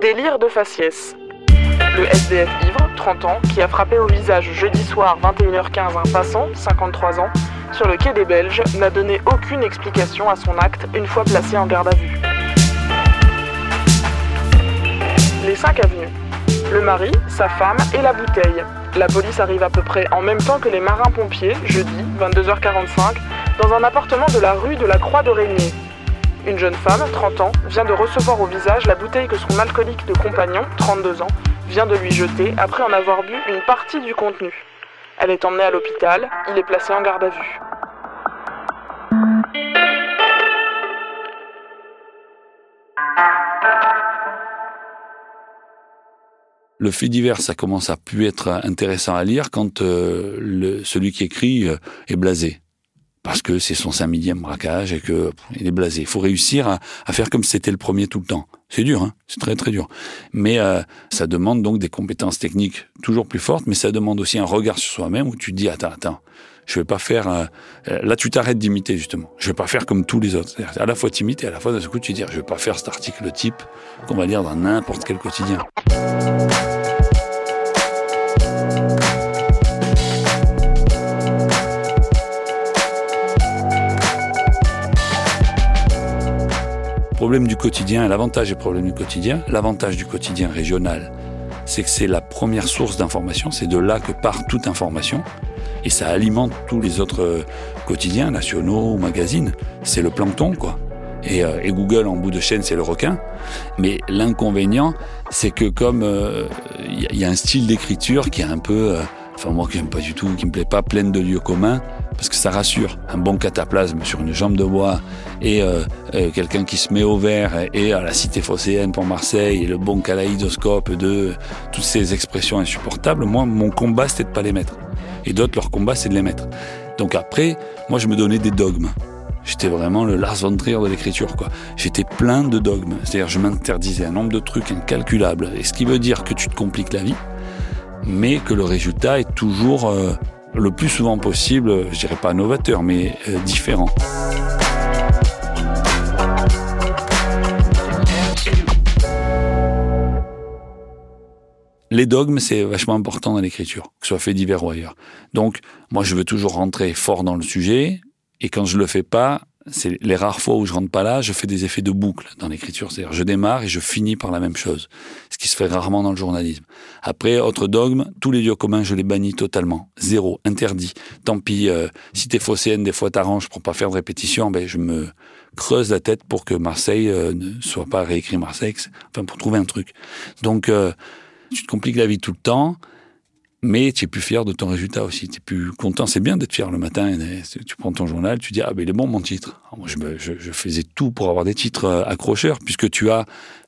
Délire de faciès. Le SDF ivre, 30 ans, qui a frappé au visage jeudi soir 21h15 un passant, 53 ans, sur le quai des Belges, n'a donné aucune explication à son acte une fois placé en garde à vue. Les 5 avenues. Le mari, sa femme et la bouteille. La police arrive à peu près en même temps que les marins-pompiers, jeudi, 22h45, dans un appartement de la rue de la Croix de Régnier. Une jeune femme, 30 ans, vient de recevoir au visage la bouteille que son alcoolique de compagnon, 32 ans, vient de lui jeter après en avoir bu une partie du contenu. Elle est emmenée à l'hôpital, il est placé en garde à vue. Le fait divers, ça commence à pu être intéressant à lire quand euh, celui qui écrit euh, est blasé. Parce que c'est son cinq millième braquage et que il est blasé. Il faut réussir à, à faire comme si c'était le premier tout le temps. C'est dur, hein c'est très très dur. Mais euh, ça demande donc des compétences techniques toujours plus fortes, mais ça demande aussi un regard sur soi-même où tu te dis attends attends, je vais pas faire. euh, euh, là, tu t'arrêtes d'imiter justement. Je vais pas faire comme tous les autres. C'est-à-dire, À la fois t'imites et à la fois d'un coup tu dis je vais pas faire cet article type qu'on va lire dans n'importe quel quotidien. Problème du quotidien, l'avantage et problème du quotidien, l'avantage du quotidien régional, c'est que c'est la première source d'information, c'est de là que part toute information, et ça alimente tous les autres euh, quotidiens, nationaux magazines. C'est le plancton, quoi. Et, euh, et Google, en bout de chaîne, c'est le requin. Mais l'inconvénient, c'est que comme euh, il il y a un style d'écriture qui est un peu, euh, enfin moi que j'aime pas du tout, qui me plaît pas, pleine de lieux communs, parce que ça rassure. Un bon cataplasme sur une jambe de bois et euh, euh, quelqu'un qui se met au vert et à la cité phocéenne pour Marseille et le bon kaléidoscope de toutes ces expressions insupportables. Moi, mon combat, c'était de pas les mettre. Et d'autres, leur combat, c'est de les mettre. Donc après, moi, je me donnais des dogmes. J'étais vraiment le Lars von Trier de l'écriture, quoi. J'étais plein de dogmes. C'est-à-dire, je m'interdisais un nombre de trucs incalculables. Et ce qui veut dire que tu te compliques la vie, mais que le résultat est toujours, euh, le plus souvent possible, euh, je dirais pas novateur, mais euh, différent. Les dogmes, c'est vachement important dans l'écriture, que ce soit fait divers ou ailleurs. Donc, moi, je veux toujours rentrer fort dans le sujet, et quand je le fais pas, c'est les rares fois où je rentre pas là, je fais des effets de boucle dans l'écriture. C'est-à-dire, je démarre et je finis par la même chose. Ce qui se fait rarement dans le journalisme. Après, autre dogme, tous les lieux communs, je les bannis totalement. Zéro, interdit. Tant pis, euh, si t'es phocéenne, des fois t'arranges pour pas faire de répétition, ben, je me creuse la tête pour que Marseille euh, ne soit pas réécrit Marseille, enfin, pour trouver un truc. Donc, euh, tu te compliques la vie tout le temps, mais tu es plus fier de ton résultat aussi. Tu es plus content. C'est bien d'être fier le matin. Tu prends ton journal, tu dis Ah, ben il est bon mon titre. Moi, je, je- faisais tout pour avoir des titres accrocheurs, puisque tu as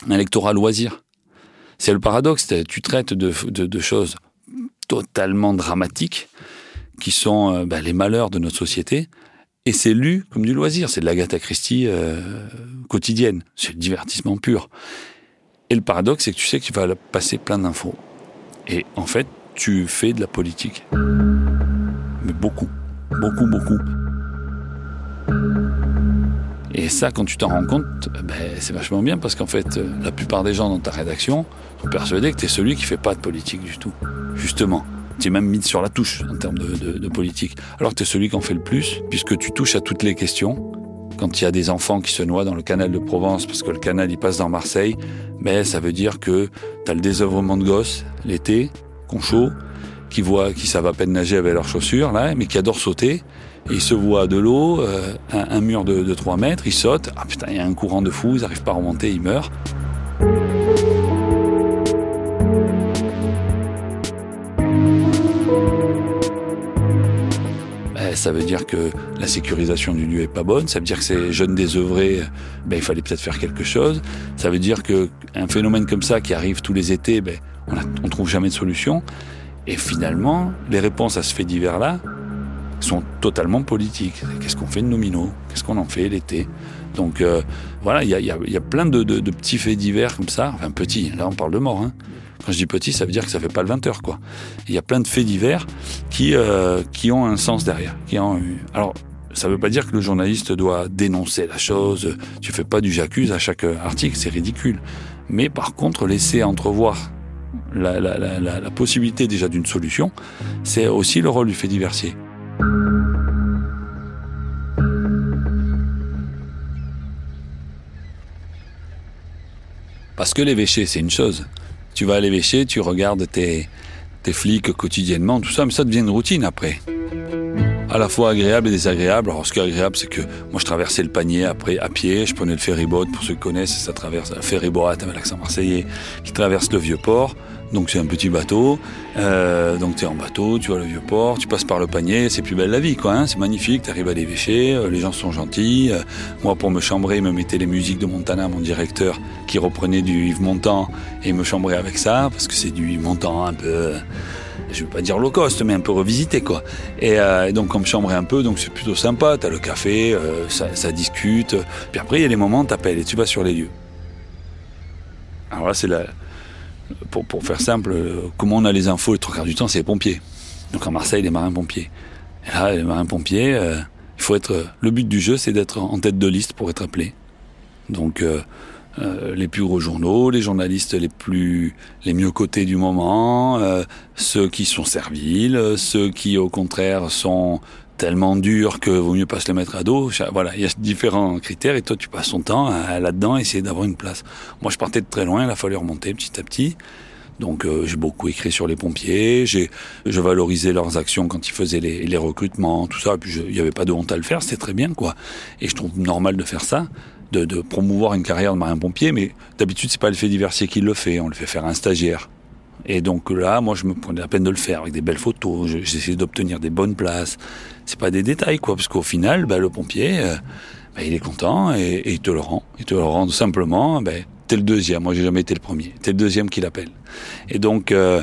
un lectorat loisir. C'est le paradoxe. Tu traites de, choses totalement dramatiques, qui sont euh, ben, les malheurs de notre société. Et c'est lu comme du loisir. C'est de l'Agatha Christie euh, quotidienne. C'est le divertissement pur. Et le paradoxe, c'est que tu sais que tu vas passer plein d'infos. Et en fait, tu fais de la politique. Mais beaucoup. Beaucoup, beaucoup. Et ça, quand tu t'en rends compte, ben, c'est vachement bien parce qu'en fait, euh, la plupart des gens dans ta rédaction sont persuadés que tu celui qui fait pas de politique du tout. Justement. Tu es même mis sur la touche en termes de, politique. Alors que tu celui qui en fait le plus, puisque tu touches à toutes les questions. Quand il y a des enfants qui se noient dans le canal de Provence parce que le canal il passe dans Marseille, ben, ça veut dire que tu as le désœuvrement de gosses l'été, qu'on chaud, qui voient, qui savent à peine nager avec leurs chaussures, là, mais qui adorent sauter. Ils se voient de l'eau, euh, un, mur de, 3 mètres, ils sautent. Ah putain, il y a un courant de fou, ils n'arrivent pas à remonter, ils meurent. Eh, ça veut dire que la sécurisation du lieu est pas bonne, ça veut dire que ces jeunes désœuvrés, ben, il fallait peut-être faire quelque chose, ça veut dire que un phénomène comme ça qui arrive tous les étés, ben, on ne trouve jamais de solution. Et finalement, les réponses à ce fait divers-là sont totalement politiques. Qu'est-ce qu'on fait de nos minots? Qu'est-ce qu'on en fait l'été? Donc euh, voilà, il y a, plein de, petits faits divers comme ça. Enfin, petits, là on parle de mort. Hein. Quand je dis petit, ça veut dire que ça fait pas le 20 heures, quoi. Il y a plein de faits divers qui, euh, qui ont un sens derrière. Qui ont... Alors, ça veut pas dire que le journaliste doit dénoncer la chose. Tu fais pas du j'accuse à chaque article, c'est ridicule. Mais par contre, laisser entrevoir la, possibilité déjà d'une solution, c'est aussi le rôle du fait diversier. Parce que l'évêché, c'est une chose. Tu vas à l'évêché, tu regardes tes, tes flics quotidiennement, tout ça, mais ça devient une routine après à la fois agréable et désagréable. Alors, ce qui est agréable, c'est que moi, je traversais le panier après à pied. Je prenais le ferryboat, pour ceux qui connaissent, ça traverse un ferryboat avec l'accent marseillais, qui traverse le vieux port. Donc c'est un petit bateau, euh, donc tu es en bateau, tu vois le vieux port, tu passes par le panier, c'est plus belle la vie quoi, hein. c'est magnifique, tu arrives à l'évêché, euh, les gens sont gentils. Euh, moi pour me chambrer, il me mettait les musiques de Montana, mon directeur, qui reprenait du Yves Montand, et me chambrait avec ça, parce que c'est du Yves Montand un peu je veux pas dire low cost, mais un peu revisité, quoi. Et, euh, donc, on me chambrait un peu, donc c'est plutôt sympa. T'as le café, euh, ça, ça, discute. Puis après, il y a des moments, t'appelles et tu vas sur les lieux. Alors là, c'est la. Pour, pour, faire simple, comment on a les infos le trois quarts du temps, c'est les pompiers. Donc à Marseille, les marins-pompiers. Et là, les marins-pompiers, euh, il faut être. Le but du jeu, c'est d'être en tête de liste pour être appelé. Donc. Euh, les plus gros journaux, les journalistes les plus les mieux cotés du moment, euh, ceux qui sont serviles, ceux qui au contraire sont tellement durs que vaut mieux pas se les mettre à dos. Voilà, il y a différents critères et toi tu passes ton temps là-dedans essayer d'avoir une place. Moi je partais de très loin, il a fallu remonter petit à petit. Donc euh, j'ai beaucoup écrit sur les pompiers, j'ai je valorisais leurs actions quand ils faisaient les, les recrutements, tout ça. Et puis il n'y avait pas de honte à le faire, c'était très bien quoi. Et je trouve normal de faire ça de, de promouvoir une carrière de marin-pompier, mais d'habitude, c'est pas le fait diversier qui le fait, on le fait faire un stagiaire. Et donc là, moi, je me prenais la peine de le faire avec des belles photos. J'essayais d'obtenir des bonnes places. C'est pas des détails, quoi, parce qu'au final, bah, le pompier, euh, bah, il est content et, il te le rend. Il te le rend simplement. Bah, t'es le deuxième. Moi, j'ai jamais été le premier. T'es le deuxième qui l'appelle. Et donc, euh,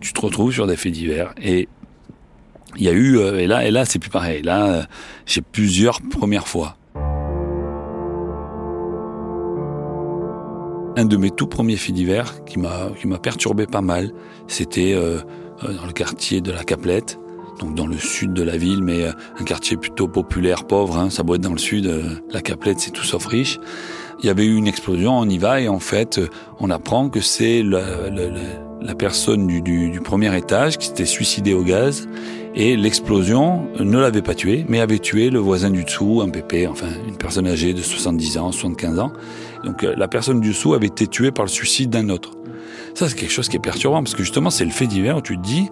tu te retrouves sur des faits divers. Et il y a eu, euh, et là, et là, c'est plus pareil. Là, j'ai plusieurs premières fois. Un de mes tout premiers faits divers qui m'a qui m'a perturbé pas mal, c'était euh, euh, dans le quartier de la Caplette, donc dans le sud de la ville, mais euh, un quartier plutôt populaire, pauvre. Hein, ça doit être dans le sud. la Caplette, c'est tout sauf riche. Il y avait eu une explosion, on y va et en fait, on apprend que c'est la, la, personne du, du, du premier étage qui s'était suicidée au gaz et l'explosion ne l'avait pas tué, mais avait tué le voisin du dessous, un pépé, enfin une personne âgée de 70 ans, 75 ans. Donc euh, la personne du dessous avait été tuée par le suicide d'un autre. Ça, c'est quelque chose qui est perturbant, parce que justement, c'est le fait divers où tu te dis,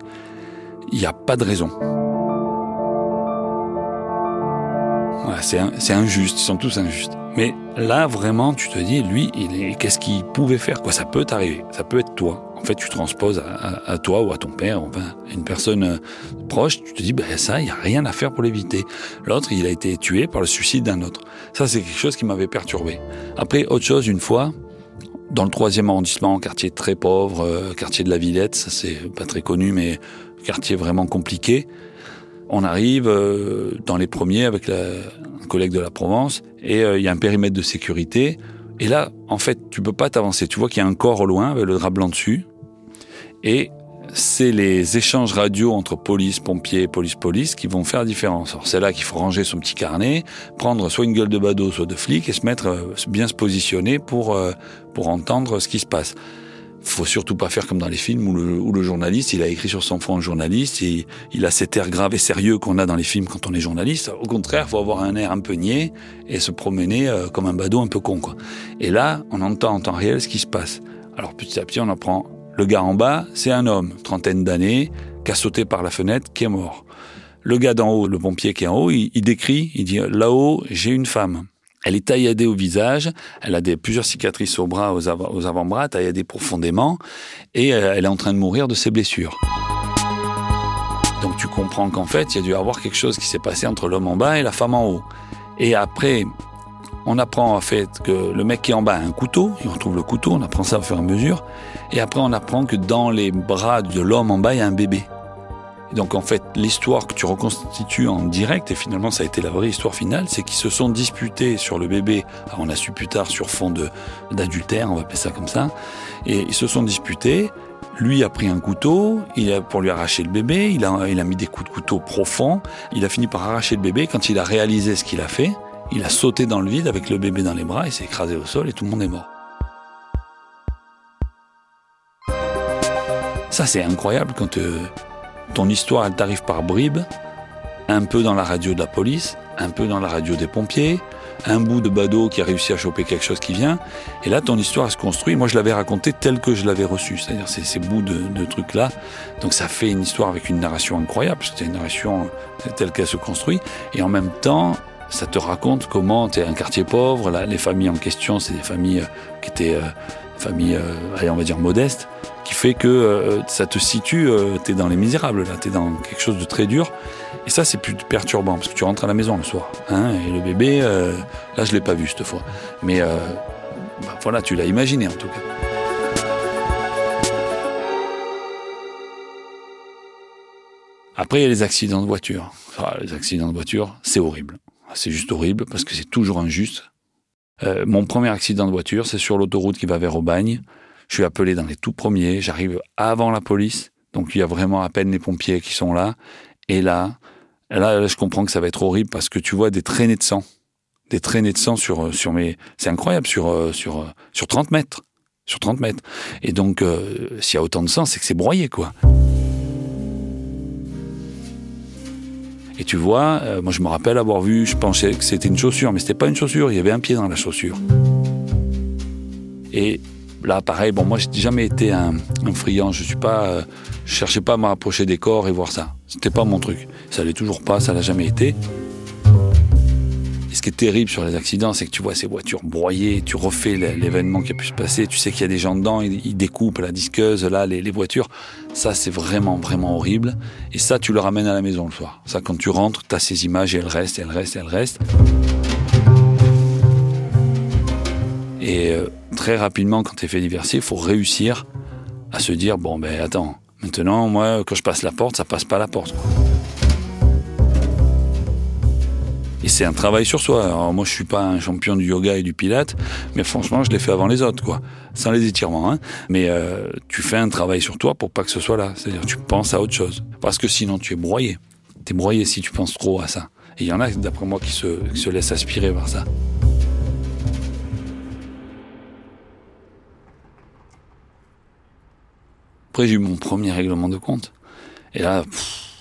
il n'y a pas de raison. C'est injuste, ils sont tous injustes. Mais là, vraiment, tu te dis, lui, qu'est-ce qu'il pouvait faire? Quoi, Ça peut t'arriver, ça peut être toi en fait, tu transposes à, toi ou à ton père, enfin, une personne euh, proche, tu te dis, ben ça, il n'y a rien à faire pour l'éviter. L'autre, il a été tué par le suicide d'un autre. Ça, c'est quelque chose qui m'avait perturbé. Après, autre chose, une fois, dans le troisième arrondissement, quartier très pauvre, euh, quartier de la Villette, ça c'est pas très connu, mais quartier vraiment compliqué. On arrive euh, dans les premiers avec un collègue de la Provence et il y a un périmètre de sécurité. Et là, en fait, tu peux pas t'avancer. Tu vois qu'il y a un corps au loin avec le drap blanc dessus. Et c'est les échanges radio entre police, pompiers, police, police qui vont faire la différence. c'est là qu'il faut ranger son petit carnet, prendre soit une gueule de badaud, soit de flic et se mettre, euh, bien se positionner pour, euh, pour entendre ce qui se passe. Faut surtout pas faire comme dans les films où le, où le journaliste, il a écrit sur son front journaliste et il a cet air grave et sérieux qu'on a dans les films quand on est journaliste. Au contraire, faut avoir un air un peu niais et se promener euh, comme un badaud un peu con, quoi. Et là, on entend en temps réel ce qui se passe. Alors petit à petit, on apprend le gars en bas, c'est un homme, trentaine d'années, qui a sauté par la fenêtre, qui est mort. Le gars d'en haut, le pompier qui est en haut, il, décrit, il dit là-haut, j'ai une femme. Elle est tailladée au visage, elle a plusieurs cicatrices aux bras, aux, avant-bras, tailladée profondément, et euh, elle est en train de mourir de ses blessures. Donc tu comprends qu'en fait, il y a dû avoir quelque chose qui s'est passé entre l'homme en bas et la femme en haut. Et après, on apprend en fait que le mec qui est en bas a un couteau, il retrouve le couteau, on apprend ça au fur et à mesure. Et après, on apprend que dans les bras de l'homme en bas, il y a un bébé. Donc en fait, l'histoire que tu reconstitues en direct, et finalement ça a été la vraie histoire finale, c'est qu'ils se sont disputés sur le bébé, on a su plus tard sur fond d'adultère, on va appeler ça comme ça, et ils se sont disputés, lui a pris un couteau, il a, pour lui arracher le bébé, il a, il a mis des coups de couteau profonds, il a fini par arracher le bébé, quand il a réalisé ce qu'il a fait, il a sauté dans le vide avec le bébé dans les bras, il s'est écrasé au sol et tout le monde est mort. Ça c'est incroyable quand... Euh, ton histoire, elle t'arrive par bribes, un peu dans la radio de la police, un peu dans la radio des pompiers, un bout de badaud qui a réussi à choper quelque chose qui vient. Et là, ton histoire se construit. Moi, je l'avais raconté telle que je l'avais reçue, c'est-à-dire ces, ces bouts de, trucs-là. Donc, ça fait une histoire avec une narration incroyable. C'était une narration telle qu'elle se construit. Et en même temps, ça te raconte comment tu es un quartier pauvre. Là, les familles en question, c'est des familles euh, qui étaient euh, familles, euh, on va dire modestes fait que euh, ça te situe, euh, tu es dans les misérables, là, tu es dans quelque chose de très dur. Et ça, c'est plus perturbant, parce que tu rentres à la maison le soir. Hein, et le bébé, euh, là, je l'ai pas vu cette fois. Mais bah, voilà, tu l'as imaginé en tout cas. Après, il y a les accidents de voiture. les accidents de voiture, c'est horrible. C'est juste horrible parce que c'est toujours injuste. mon premier accident de voiture, c'est sur l'autoroute qui va vers Aubagne. Je suis appelé dans les tout premiers, j'arrive avant la police, donc il y a vraiment à peine les pompiers qui sont là. Et là, là, je comprends que ça va être horrible parce que tu vois des traînées de sang, des traînées de sang sur euh, sur mes, c'est incroyable sur euh, sur euh, sur 30 mètres, sur 30 mètres. Et donc s'il y a autant de sang, c'est que c'est broyé quoi. Et tu vois, moi je me rappelle avoir vu, je pensais que c'était une chaussure, mais c'était pas une chaussure, il y avait un pied dans la chaussure. Et Là, pareil, bon, moi, j'ai jamais été un, friand. Je suis pas, euh, cherchais pas à me rapprocher des corps et voir ça. C'était pas mon truc. Ça l'est toujours pas, ça l'a jamais été. Et ce qui est terrible sur les accidents, c'est que tu vois ces voitures broyées, tu refais l'événement qui a pu se passer, tu sais qu'il y a des gens dedans, ils, découpent la disqueuse, là, les, les voitures. Ça, c'est vraiment, vraiment horrible. Et ça, tu le ramènes à la maison le soir. Ça, quand tu rentres, tu as ces images et elles restent, elles restent, elles restent. Et euh, très rapidement, quand tu es fait diversifier, il faut réussir à se dire bon, ben attends, maintenant, moi, quand je passe la porte, ça passe pas la porte. Et c'est un travail sur soi. Alors moi, je suis pas un champion du yoga et du pilate, mais franchement, je l'ai fait avant les autres, quoi. Sans les étirements, hein. Mais euh, tu fais un travail sur toi pour pas que ce soit là. C'est-à-dire, tu penses à autre chose. Parce que sinon, tu es broyé. Tu es broyé si tu penses trop à ça. Et il y en a, d'après moi, qui se, qui se laissent aspirer par ça. Après, j'ai eu mon premier règlement de compte. Et là,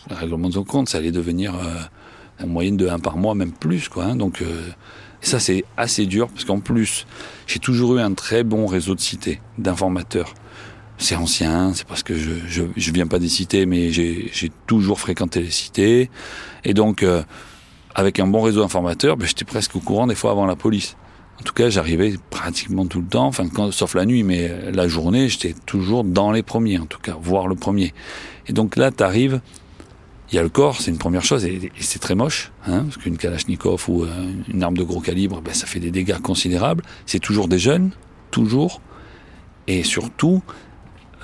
le règlement de compte, ça allait devenir euh, en moyenne de 1 par mois, même plus. Quoi, hein. Donc, euh, ça, c'est assez dur, parce qu'en plus, j'ai toujours eu un très bon réseau de cités, d'informateurs. C'est ancien, c'est parce que je, je, je, viens pas des cités, mais j'ai toujours fréquenté les cités. Et donc, euh, avec un bon réseau d'informateurs, ben, j'étais presque au courant des fois avant la police. En tout cas, j'arrivais pratiquement tout le temps, sauf la nuit, mais la journée, j'étais toujours dans les premiers, en tout cas, voir le premier. Et donc là, tu arrives, il y a le corps, c'est une première chose, et, c'est très moche, hein, parce qu'une Kalachnikov ou euh, une arme de gros calibre, ben, ça fait des dégâts considérables. C'est toujours des jeunes, toujours, et surtout,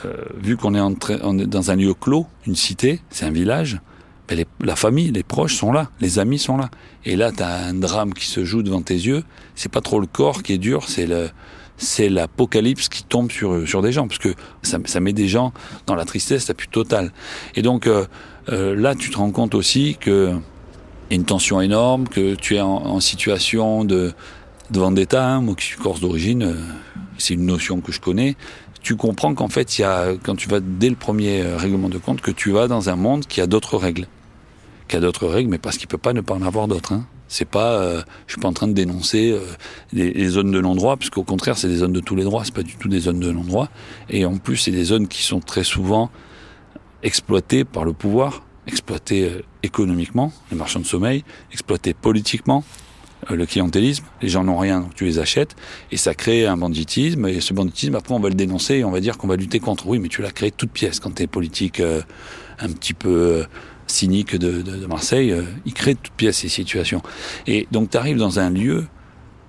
euh, vu qu'on est, est dans un lieu clos, une cité, c'est un village, ben, la famille, les proches sont là, les amis sont là. Et là, tu as un drame qui se joue devant tes yeux. C'est pas trop le corps qui est dur, c'est le, c'est l'apocalypse qui tombe sur sur des gens, parce que ça, ça met des gens dans la tristesse la plus totale. Et donc euh, euh, là, tu te rends compte aussi que y a une tension énorme, que tu es en, situation de, de vendetta. Hein. Moi, qui suis corse d'origine, euh, c'est une notion que je connais tu comprends qu'en fait, il y a, quand tu vas dès le premier règlement de compte, que tu vas dans un monde qui a d'autres règles qui a d'autres règles, mais parce qu'il peut pas ne pas en avoir d'autres. Hein. C'est pas, euh, je suis pas en train de dénoncer euh, les, zones de non-droit, parce qu'au contraire, c'est des zones de tous les droits, c'est pas du tout des zones de non-droit. Et en plus, c'est des zones qui sont très souvent exploitées par le pouvoir, exploitées euh, économiquement, les marchands de sommeil, exploitées politiquement, euh, le clientélisme. Les gens n'ont rien, donc tu les achètes, et ça crée un banditisme. Et ce banditisme, après, on va le dénoncer et on va dire qu'on va lutter contre. Oui, mais tu l'as créé toute pièce quand tu es politique un petit peu cynique de, de, Marseille, euh, il crée de toutes pièces ces situations. Et donc tu arrives dans un lieu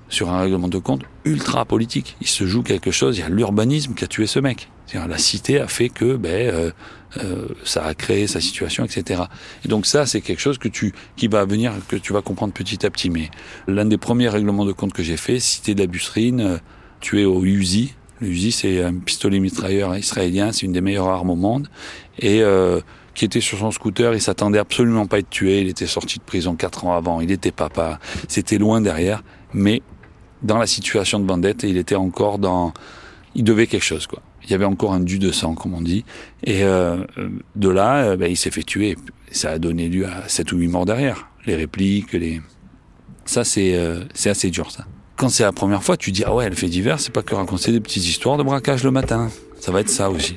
sur un règlement de compte ultra politique. Il se joue quelque chose, il y a l'urbanisme qui a tué ce mec. La cité a fait que ben, euh, euh, ça a créé sa situation, etc. Et donc ça, c'est quelque chose que tu, qui va venir, que tu vas comprendre petit à petit. Mais l'un des premiers règlements de compte que j'ai fait, cité d'Abusrine, euh, tué au Uzi. Le Uzi, c'est un pistolet mitrailleur israélien, c'est une des meilleures armes au monde. Et euh, qui était sur son scooter, il s'attendait absolument pas à être tué. Il était sorti de prison quatre ans avant. Il était papa. C'était loin derrière. Mais dans la situation de bandette, il était encore dans, il devait quelque chose, quoi. Il y avait encore un dû de sang, comme on dit. Et euh, de là, euh, ben, il s'est fait tuer. Ça a donné lieu à sept ou huit morts derrière. Les répliques, les... Ça, c'est euh, c'est assez dur, ça. Quand c'est la première fois, tu dis, ah ouais, elle fait divers, c'est pas que raconter des petites histoires de braquage le matin. Ça va être ça aussi.